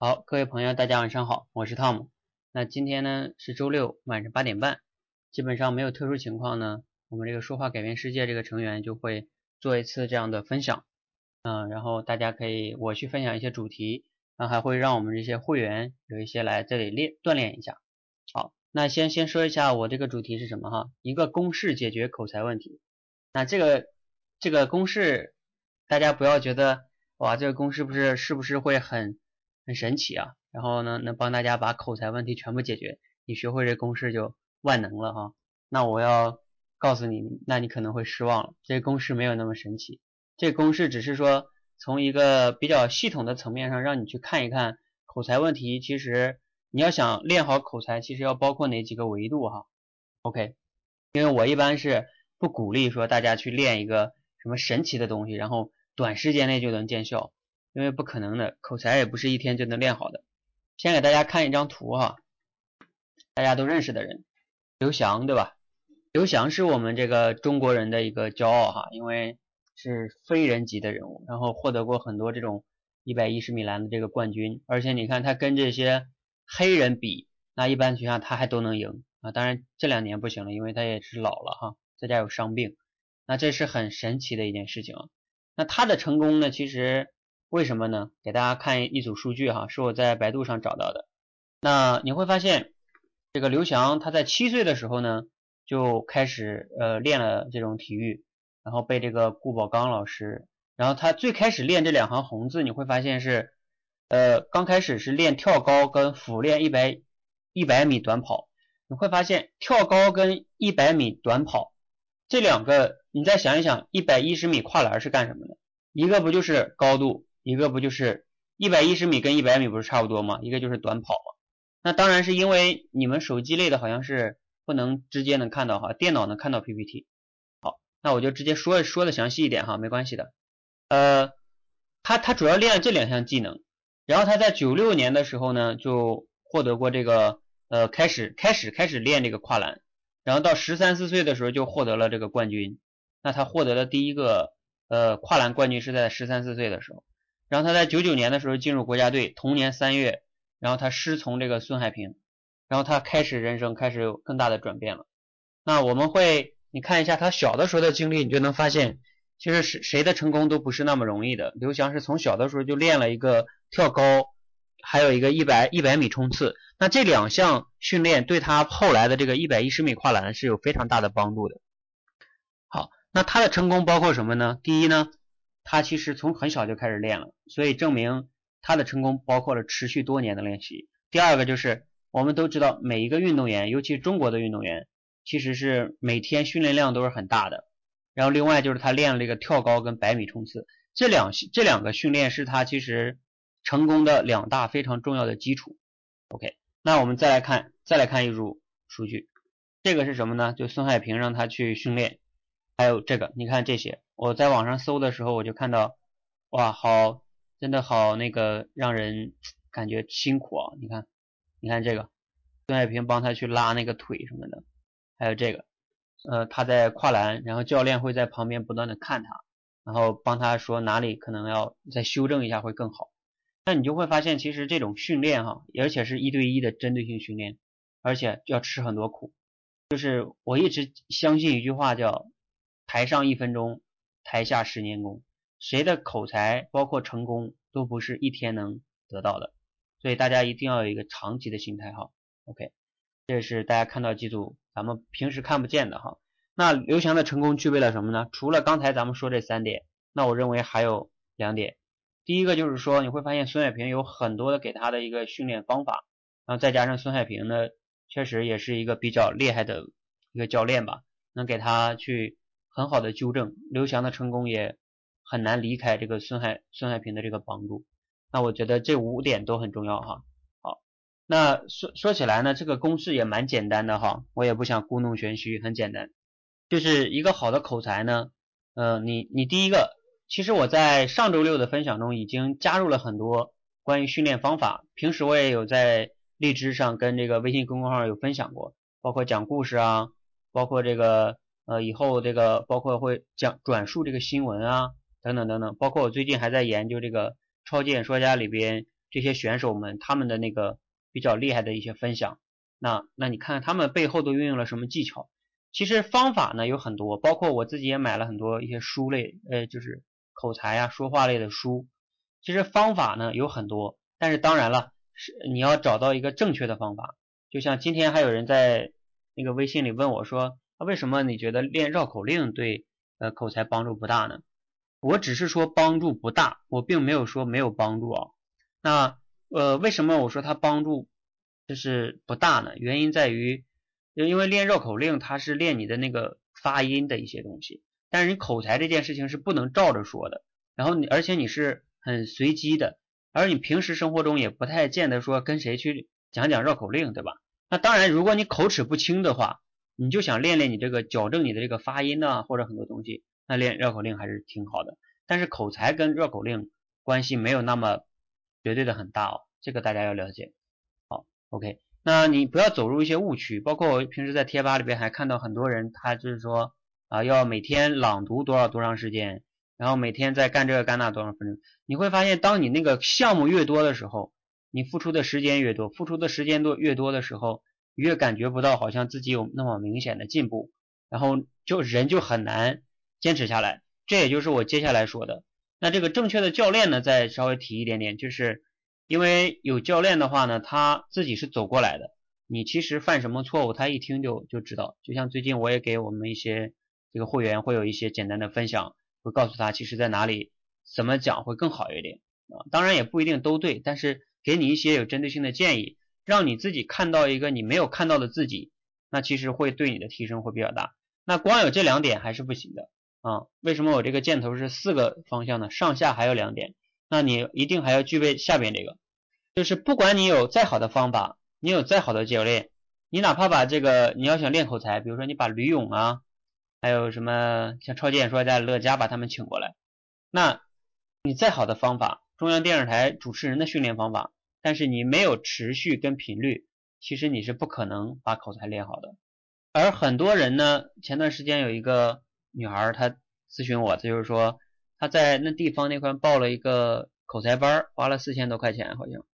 好，各位朋友，大家晚上好，我是汤姆。那今天呢是周六晚上八点半，基本上没有特殊情况呢，我们这个说话改变世界这个成员就会做一次这样的分享，嗯，然后大家可以我去分享一些主题，然后还会让我们这些会员有一些来这里练锻炼一下。好，那先先说一下我这个主题是什么哈，一个公式解决口才问题。那这个这个公式，大家不要觉得哇，这个公式不是是不是会很。很神奇啊，然后呢，能帮大家把口才问题全部解决，你学会这公式就万能了哈。那我要告诉你，那你可能会失望了，这公式没有那么神奇。这公式只是说从一个比较系统的层面上让你去看一看口才问题。其实你要想练好口才，其实要包括哪几个维度哈。OK，因为我一般是不鼓励说大家去练一个什么神奇的东西，然后短时间内就能见效。因为不可能的，口才也不是一天就能练好的。先给大家看一张图哈，大家都认识的人，刘翔对吧？刘翔是我们这个中国人的一个骄傲哈，因为是非人级的人物，然后获得过很多这种一百一十米栏的这个冠军，而且你看他跟这些黑人比，那一般情况下他还都能赢啊。当然这两年不行了，因为他也是老了哈，在家有伤病。那这是很神奇的一件事情啊。那他的成功呢，其实。为什么呢？给大家看一组数据哈，是我在百度上找到的。那你会发现，这个刘翔他在七岁的时候呢，就开始呃练了这种体育，然后被这个顾宝刚老师，然后他最开始练这两行红字，你会发现是呃刚开始是练跳高跟俯练一百一百米短跑。你会发现跳高跟一百米短跑这两个，你再想一想，一百一十米跨栏是干什么的？一个不就是高度？一个不就是一百一十米跟一百米不是差不多吗？一个就是短跑嘛。那当然是因为你们手机类的好像是不能直接能看到哈，电脑能看到 PPT。好，那我就直接说说的详细一点哈，没关系的。呃，他他主要练了这两项技能，然后他在九六年的时候呢就获得过这个呃开始开始开始练这个跨栏，然后到十三四岁的时候就获得了这个冠军。那他获得了第一个呃跨栏冠军是在十三四岁的时候。然后他在九九年的时候进入国家队，同年三月，然后他师从这个孙海平，然后他开始人生开始有更大的转变了。那我们会你看一下他小的时候的经历，你就能发现，其实谁谁的成功都不是那么容易的。刘翔是从小的时候就练了一个跳高，还有一个一百一百米冲刺，那这两项训练对他后来的这个一百一十米跨栏是有非常大的帮助的。好，那他的成功包括什么呢？第一呢？他其实从很小就开始练了，所以证明他的成功包括了持续多年的练习。第二个就是我们都知道，每一个运动员，尤其中国的运动员，其实是每天训练量都是很大的。然后另外就是他练了这个跳高跟百米冲刺，这两这两个训练是他其实成功的两大非常重要的基础。OK，那我们再来看再来看一组数据，这个是什么呢？就孙海平让他去训练，还有这个，你看这些。我在网上搜的时候，我就看到，哇，好，真的好那个让人感觉辛苦啊！你看，你看这个，孙海平帮他去拉那个腿什么的，还有这个，呃，他在跨栏，然后教练会在旁边不断的看他，然后帮他说哪里可能要再修正一下会更好。那你就会发现，其实这种训练哈，而且是一对一的针对性训练，而且要吃很多苦。就是我一直相信一句话叫“台上一分钟”。台下十年功，谁的口才包括成功都不是一天能得到的，所以大家一定要有一个长期的心态哈。OK，这是大家看到几组咱们平时看不见的哈。那刘翔的成功具备了什么呢？除了刚才咱们说这三点，那我认为还有两点。第一个就是说你会发现孙海平有很多的给他的一个训练方法，然后再加上孙海平呢，确实也是一个比较厉害的一个教练吧，能给他去。很好的纠正，刘翔的成功也很难离开这个孙海孙海平的这个帮助。那我觉得这五点都很重要哈。好，那说说起来呢，这个公式也蛮简单的哈，我也不想故弄玄虚，很简单，就是一个好的口才呢，呃，你你第一个，其实我在上周六的分享中已经加入了很多关于训练方法，平时我也有在荔枝上跟这个微信公众号有分享过，包括讲故事啊，包括这个。呃，以后这个包括会讲转述这个新闻啊，等等等等，包括我最近还在研究这个超级演说家里边这些选手们他们的那个比较厉害的一些分享。那那你看他们背后都运用了什么技巧？其实方法呢有很多，包括我自己也买了很多一些书类，呃，就是口才呀、说话类的书。其实方法呢有很多，但是当然了，是你要找到一个正确的方法。就像今天还有人在那个微信里问我说，为什么你觉得练绕口令对呃口才帮助不大呢？我只是说帮助不大，我并没有说没有帮助啊。那呃为什么我说它帮助就是不大呢？原因在于，因为练绕口令它是练你的那个发音的一些东西，但是你口才这件事情是不能照着说的，然后你而且你是。很随机的，而你平时生活中也不太见得说跟谁去讲讲绕口令，对吧？那当然，如果你口齿不清的话，你就想练练你这个矫正你的这个发音呢，或者很多东西，那练绕口令还是挺好的。但是口才跟绕口令关系没有那么绝对的很大哦，这个大家要了解。好，OK，那你不要走入一些误区，包括我平时在贴吧里边还看到很多人，他就是说啊，要每天朗读多少多长时间。然后每天在干这个干那多少分钟，你会发现，当你那个项目越多的时候，你付出的时间越多，付出的时间多越多的时候，越感觉不到好像自己有那么明显的进步，然后就人就很难坚持下来。这也就是我接下来说的。那这个正确的教练呢，再稍微提一点点，就是因为有教练的话呢，他自己是走过来的，你其实犯什么错误，他一听就就知道。就像最近我也给我们一些这个会员会有一些简单的分享。会告诉他，其实在哪里怎么讲会更好一点啊？当然也不一定都对，但是给你一些有针对性的建议，让你自己看到一个你没有看到的自己，那其实会对你的提升会比较大。那光有这两点还是不行的啊？为什么我这个箭头是四个方向呢？上下还有两点，那你一定还要具备下边这个，就是不管你有再好的方法，你有再好的教练，你哪怕把这个你要想练口才，比如说你把吕勇啊。还有什么像超级演说家乐嘉把他们请过来，那你再好的方法，中央电视台主持人的训练方法，但是你没有持续跟频率，其实你是不可能把口才练好的。而很多人呢，前段时间有一个女孩她咨询我，她就是说她在那地方那块报了一个口才班，花了四千多块钱好像，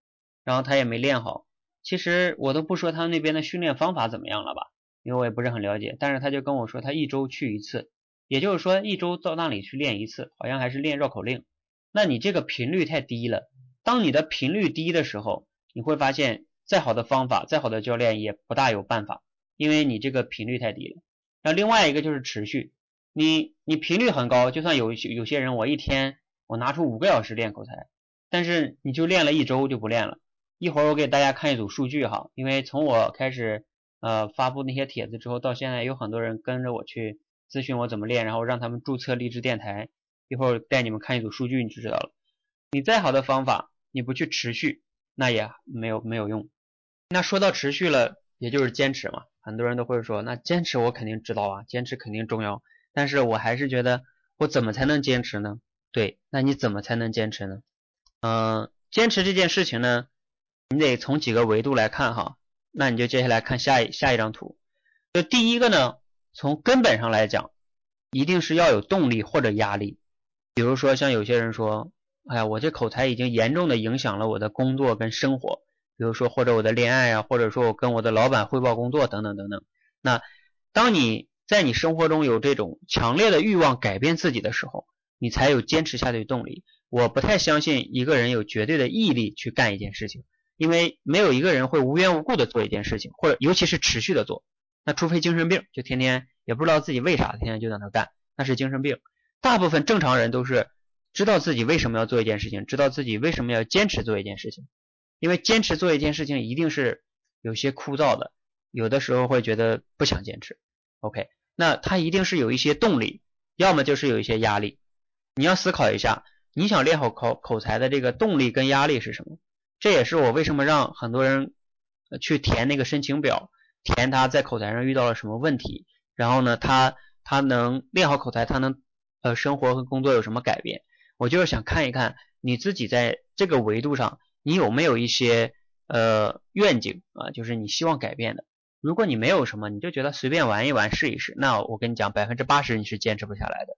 然后她也没练好。其实我都不说他那边的训练方法怎么样了吧。因为我也不是很了解，但是他就跟我说，他一周去一次，也就是说一周到那里去练一次，好像还是练绕口令。那你这个频率太低了。当你的频率低的时候，你会发现再好的方法、再好的教练也不大有办法，因为你这个频率太低了。那另外一个就是持续，你你频率很高，就算有有些人我一天我拿出五个小时练口才，但是你就练了一周就不练了。一会儿我给大家看一组数据哈，因为从我开始。呃，发布那些帖子之后，到现在有很多人跟着我去咨询我怎么练，然后让他们注册励志电台。一会儿带你们看一组数据，你就知道了。你再好的方法，你不去持续，那也没有没有用。那说到持续了，也就是坚持嘛。很多人都会说，那坚持我肯定知道啊，坚持肯定重要。但是我还是觉得，我怎么才能坚持呢？对，那你怎么才能坚持呢？嗯，坚持这件事情呢，你得从几个维度来看哈。那你就接下来看下一下一张图，就第一个呢，从根本上来讲，一定是要有动力或者压力。比如说像有些人说，哎呀，我这口才已经严重的影响了我的工作跟生活，比如说或者我的恋爱啊，或者说我跟我的老板汇报工作等等等等。那当你在你生活中有这种强烈的欲望改变自己的时候，你才有坚持下去的动力。我不太相信一个人有绝对的毅力去干一件事情。因为没有一个人会无缘无故的做一件事情，或者尤其是持续的做，那除非精神病，就天天也不知道自己为啥，天天就在那干，那是精神病。大部分正常人都是知道自己为什么要做一件事情，知道自己为什么要坚持做一件事情。因为坚持做一件事情一定是有些枯燥的，有的时候会觉得不想坚持。OK，那他一定是有一些动力，要么就是有一些压力。你要思考一下，你想练好口口才的这个动力跟压力是什么？这也是我为什么让很多人去填那个申请表，填他在口才上遇到了什么问题，然后呢，他他能练好口才，他能呃生活和工作有什么改变？我就是想看一看你自己在这个维度上，你有没有一些呃愿景啊，就是你希望改变的。如果你没有什么，你就觉得随便玩一玩试一试，那我跟你讲，百分之八十你是坚持不下来的。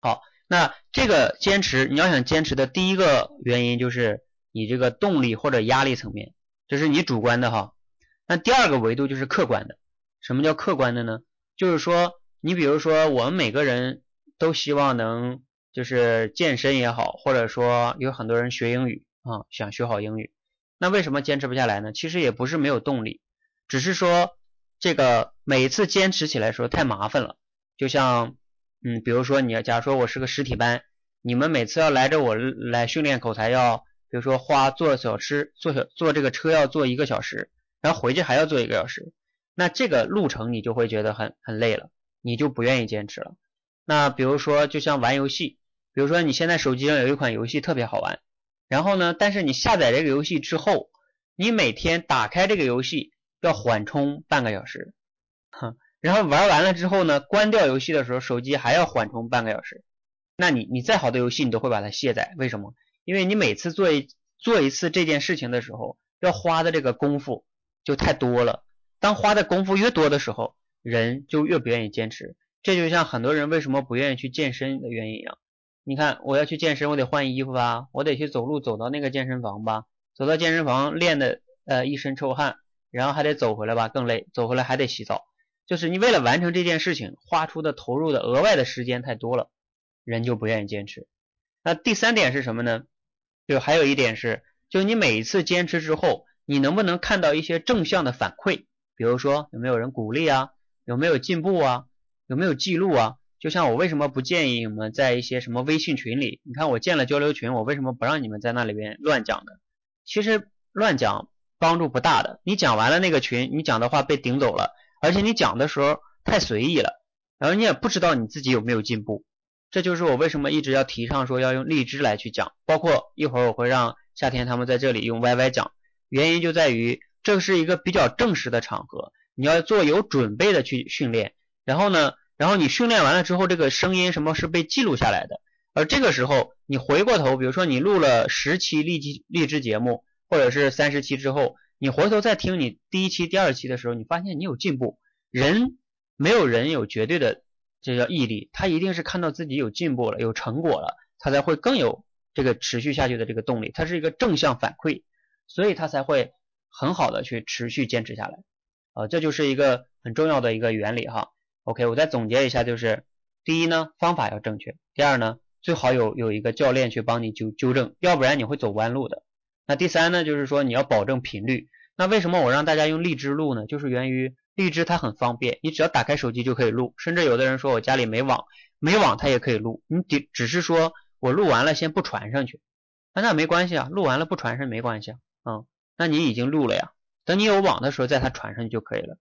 好，那这个坚持，你要想坚持的第一个原因就是。你这个动力或者压力层面，这是你主观的哈。那第二个维度就是客观的。什么叫客观的呢？就是说，你比如说，我们每个人都希望能就是健身也好，或者说有很多人学英语啊，想学好英语，那为什么坚持不下来呢？其实也不是没有动力，只是说这个每次坚持起来说太麻烦了。就像，嗯，比如说你要假如说我是个实体班，你们每次要来着我来训练口才，要比如说花坐小吃坐小坐这个车要坐一个小时，然后回去还要坐一个小时，那这个路程你就会觉得很很累了，你就不愿意坚持了。那比如说就像玩游戏，比如说你现在手机上有一款游戏特别好玩，然后呢，但是你下载这个游戏之后，你每天打开这个游戏要缓冲半个小时，哼，然后玩完了之后呢，关掉游戏的时候手机还要缓冲半个小时。那你你再好的游戏你都会把它卸载，为什么？因为你每次做一做一次这件事情的时候，要花的这个功夫就太多了。当花的功夫越多的时候，人就越不愿意坚持。这就像很多人为什么不愿意去健身的原因一样。你看，我要去健身，我得换衣服吧，我得去走路走到那个健身房吧，走到健身房练的呃一身臭汗，然后还得走回来吧，更累，走回来还得洗澡。就是你为了完成这件事情，花出的投入的额外的时间太多了。人就不愿意坚持。那第三点是什么呢？就还有一点是，就你每一次坚持之后，你能不能看到一些正向的反馈？比如说有没有人鼓励啊？有没有进步啊？有没有记录啊？就像我为什么不建议你们在一些什么微信群里？你看我建了交流群，我为什么不让你们在那里边乱讲呢？其实乱讲帮助不大的。你讲完了那个群，你讲的话被顶走了，而且你讲的时候太随意了，然后你也不知道你自己有没有进步。这就是我为什么一直要提倡说要用荔枝来去讲，包括一会儿我会让夏天他们在这里用 YY 讲，原因就在于这是一个比较正式的场合，你要做有准备的去训练，然后呢，然后你训练完了之后，这个声音什么是被记录下来的，而这个时候你回过头，比如说你录了十期励志励志节目，或者是三十期之后，你回头再听你第一期、第二期的时候，你发现你有进步，人没有人有绝对的。这叫毅力，他一定是看到自己有进步了，有成果了，他才会更有这个持续下去的这个动力。它是一个正向反馈，所以他才会很好的去持续坚持下来。啊，这就是一个很重要的一个原理哈。OK，我再总结一下，就是第一呢，方法要正确；第二呢，最好有有一个教练去帮你纠纠正，要不然你会走弯路的。那第三呢，就是说你要保证频率。那为什么我让大家用荔枝录呢？就是源于。荔枝它很方便，你只要打开手机就可以录，甚至有的人说我家里没网，没网它也可以录。你只只是说我录完了先不传上去，那那没关系啊，录完了不传上没关系啊，嗯，那你已经录了呀，等你有网的时候再它传上去就可以了。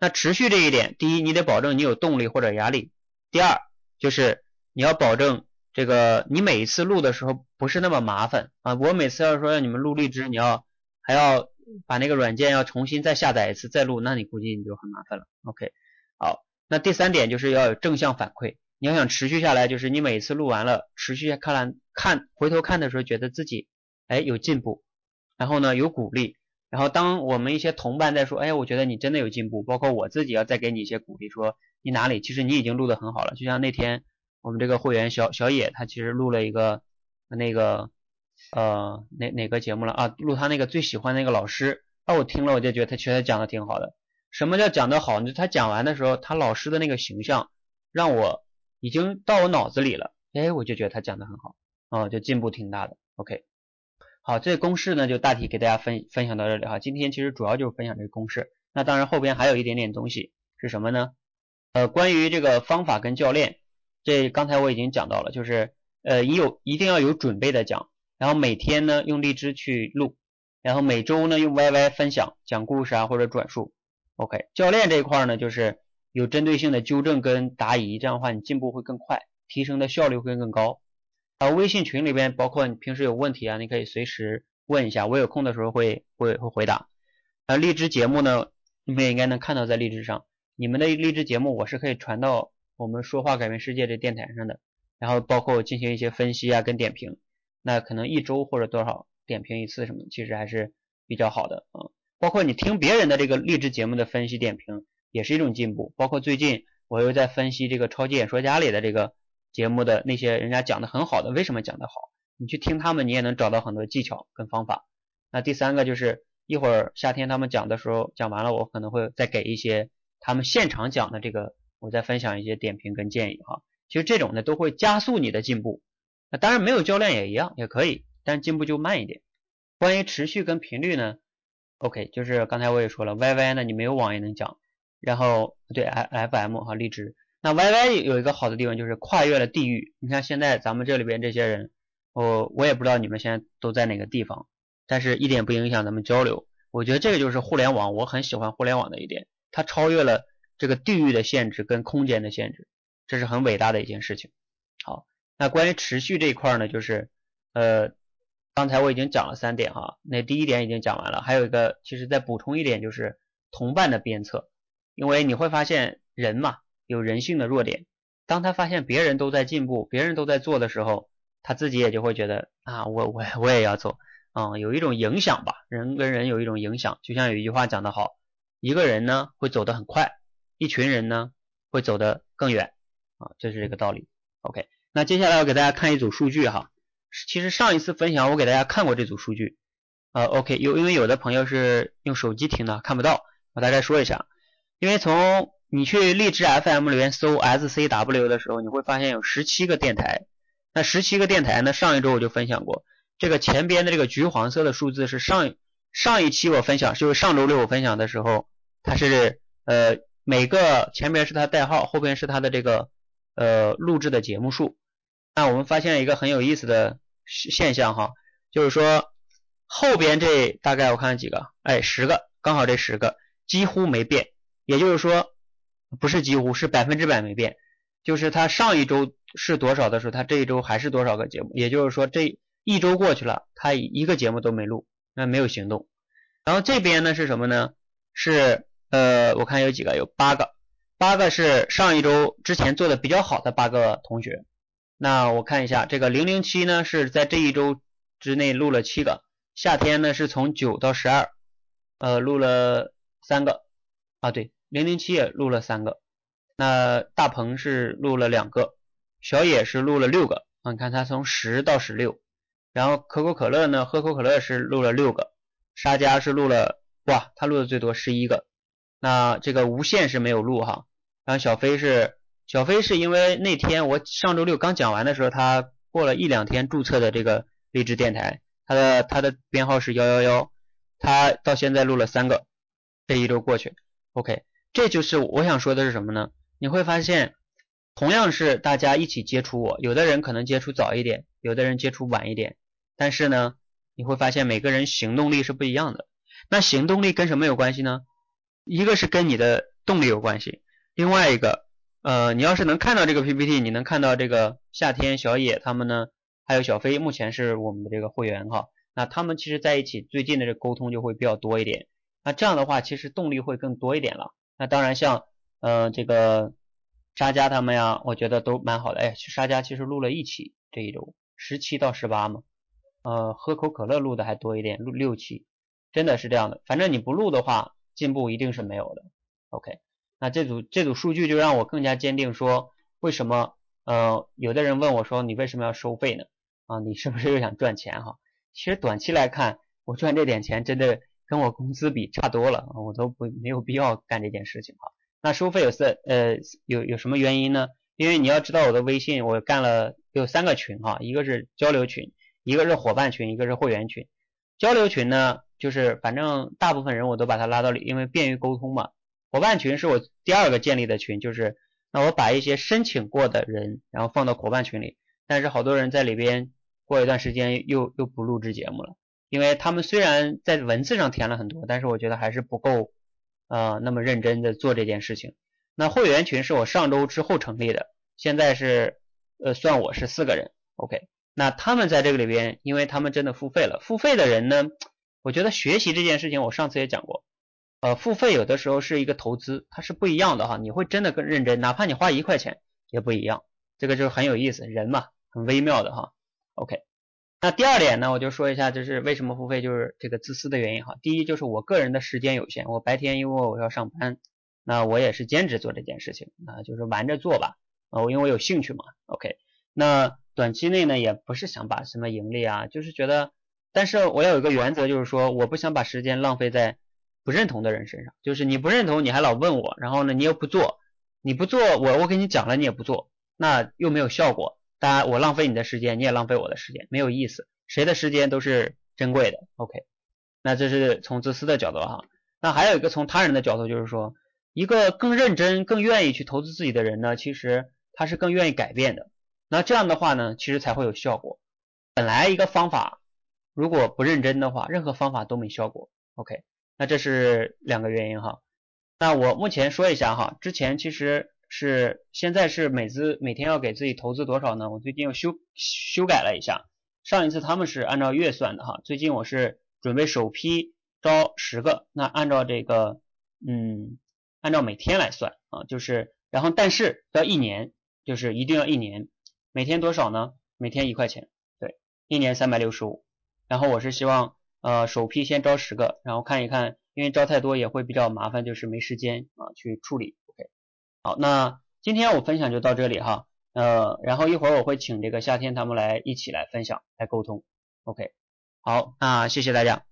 那持续这一点，第一你得保证你有动力或者压力，第二就是你要保证这个你每一次录的时候不是那么麻烦啊。我每次要说让你们录荔枝，你要还要。把那个软件要重新再下载一次再录，那你估计你就很麻烦了。OK，好，那第三点就是要有正向反馈。你要想持续下来，就是你每次录完了，持续看完看回头看的时候，觉得自己哎有进步，然后呢有鼓励，然后当我们一些同伴在说，哎，我觉得你真的有进步，包括我自己要再给你一些鼓励，说你哪里其实你已经录得很好了。就像那天我们这个会员小小野，他其实录了一个那个。呃，哪哪个节目了啊？录他那个最喜欢那个老师，那我听了我就觉得他确实讲的挺好的。什么叫讲的好？就他讲完的时候，他老师的那个形象让我已经到我脑子里了。哎，我就觉得他讲的很好，哦，就进步挺大的。OK，好，这公式呢就大体给大家分分享到这里哈。今天其实主要就是分享这个公式，那当然后边还有一点点东西是什么呢？呃，关于这个方法跟教练，这刚才我已经讲到了，就是呃，你有一定要有准备的讲。然后每天呢用荔枝去录，然后每周呢用 YY 分享讲故事啊或者转述。OK，教练这一块呢就是有针对性的纠正跟答疑，这样的话你进步会更快，提升的效率会更高。然后微信群里边包括你平时有问题啊，你可以随时问一下，我有空的时候会会会回答。呃，荔枝节目呢你们也应该能看到在荔枝上，你们的荔枝节目我是可以传到我们说话改变世界这电台上的，然后包括进行一些分析啊跟点评。那可能一周或者多少点评一次什么，其实还是比较好的啊。包括你听别人的这个励志节目的分析点评，也是一种进步。包括最近我又在分析这个超级演说家里的这个节目的那些人家讲的很好的，为什么讲的好？你去听他们，你也能找到很多技巧跟方法。那第三个就是一会儿夏天他们讲的时候讲完了，我可能会再给一些他们现场讲的这个，我再分享一些点评跟建议哈。其实这种呢都会加速你的进步。那当然没有教练也一样，也可以，但进步就慢一点。关于持续跟频率呢，OK，就是刚才我也说了，YY 呢你没有网也能讲，然后对 FM 哈荔枝。那 YY 有一个好的地方就是跨越了地域。你看现在咱们这里边这些人，我我也不知道你们现在都在哪个地方，但是一点不影响咱们交流。我觉得这个就是互联网，我很喜欢互联网的一点，它超越了这个地域的限制跟空间的限制，这是很伟大的一件事情。好，那关于持续这一块呢，就是呃，刚才我已经讲了三点哈，那第一点已经讲完了，还有一个其实再补充一点就是同伴的鞭策，因为你会发现人嘛。有人性的弱点，当他发现别人都在进步，别人都在做的时候，他自己也就会觉得啊，我我我也要做，嗯，有一种影响吧，人跟人有一种影响，就像有一句话讲得好，一个人呢会走得很快，一群人呢会走得更远，啊，这是这个道理。OK，那接下来我给大家看一组数据哈，其实上一次分享我给大家看过这组数据，呃，OK，有因为有的朋友是用手机听的看不到，我大概说一下，因为从你去荔枝 FM 里面搜 SCW 的时候，你会发现有十七个电台。那十七个电台呢？上一周我就分享过，这个前边的这个橘黄色的数字是上上一期我分享，就是上周六我分享的时候，它是呃每个前边是它代号，后边是它的这个呃录制的节目数。那我们发现一个很有意思的现象哈，就是说后边这大概我看几个，哎，十个，刚好这十个几乎没变，也就是说。不是几乎是百分之百没变，就是他上一周是多少的时候，他这一周还是多少个节目，也就是说这一周过去了，他一个节目都没录，那没有行动。然后这边呢是什么呢？是呃，我看有几个，有八个，八个是上一周之前做的比较好的八个同学。那我看一下，这个零零七呢是在这一周之内录了七个，夏天呢是从九到十二，呃，录了三个啊，对。零零七也录了三个，那大鹏是录了两个，小野是录了六个啊，你看他从十到十六，然后可口可乐呢，喝口可乐是录了六个，沙家是录了哇，他录的最多十一个，那这个无限是没有录哈，然后小飞是小飞是因为那天我上周六刚讲完的时候，他过了一两天注册的这个励志电台，他的他的编号是幺幺幺，他到现在录了三个，这一周过去，OK。这就是我想说的是什么呢？你会发现，同样是大家一起接触我，有的人可能接触早一点，有的人接触晚一点，但是呢，你会发现每个人行动力是不一样的。那行动力跟什么有关系呢？一个是跟你的动力有关系，另外一个，呃，你要是能看到这个 PPT，你能看到这个夏天、小野他们呢，还有小飞，目前是我们的这个会员哈。那他们其实在一起最近的这沟通就会比较多一点。那这样的话，其实动力会更多一点了。那当然，像呃这个沙家他们呀，我觉得都蛮好的。哎，沙家其实录了一期这一周，十七到十八嘛。呃，喝口可乐录的还多一点，录六期，真的是这样的。反正你不录的话，进步一定是没有的。OK，那这组这组数据就让我更加坚定说，为什么呃有的人问我说你为什么要收费呢？啊，你是不是又想赚钱哈？其实短期来看，我赚这点钱真的。跟我工资比差多了，我都不没有必要干这件事情哈。那收费有三呃有有什么原因呢？因为你要知道我的微信我干了有三个群哈，一个是交流群，一个是伙伴群，一个是会员群。交流群呢就是反正大部分人我都把它拉到里，因为便于沟通嘛。伙伴群是我第二个建立的群，就是那我把一些申请过的人然后放到伙伴群里，但是好多人在里边过一段时间又又不录制节目了。因为他们虽然在文字上填了很多，但是我觉得还是不够，呃，那么认真的做这件事情。那会员群是我上周之后成立的，现在是，呃，算我是四个人，OK。那他们在这个里边，因为他们真的付费了，付费的人呢，我觉得学习这件事情，我上次也讲过，呃，付费有的时候是一个投资，它是不一样的哈，你会真的更认真，哪怕你花一块钱也不一样，这个就是很有意思，人嘛，很微妙的哈，OK。那第二点呢，我就说一下，就是为什么付费，就是这个自私的原因哈。第一就是我个人的时间有限，我白天因为我要上班，那我也是兼职做这件事情啊，就是玩着做吧，啊，我因为我有兴趣嘛。OK，那短期内呢也不是想把什么盈利啊，就是觉得，但是我要有一个原则，就是说我不想把时间浪费在不认同的人身上，就是你不认同你还老问我，然后呢你又不做，你不做我我给你讲了你也不做，那又没有效果，当然我浪费你的时间，你也浪费我的时间，没有意思，谁的时间都是珍贵的，OK，那这是从自私的角度哈，那还有一个从他人的角度就是说。一个更认真、更愿意去投资自己的人呢，其实他是更愿意改变的。那这样的话呢，其实才会有效果。本来一个方法如果不认真的话，任何方法都没效果。OK，那这是两个原因哈。那我目前说一下哈，之前其实是现在是每资每天要给自己投资多少呢？我最近又修修改了一下，上一次他们是按照月算的哈，最近我是准备首批招十个，那按照这个嗯。按照每天来算啊，就是然后但是要一年，就是一定要一年，每天多少呢？每天一块钱，对，一年三百六十五。然后我是希望呃首批先招十个，然后看一看，因为招太多也会比较麻烦，就是没时间啊去处理。好，那今天我分享就到这里哈，呃，然后一会儿我会请这个夏天他们来一起来分享来沟通。OK，好，那谢谢大家。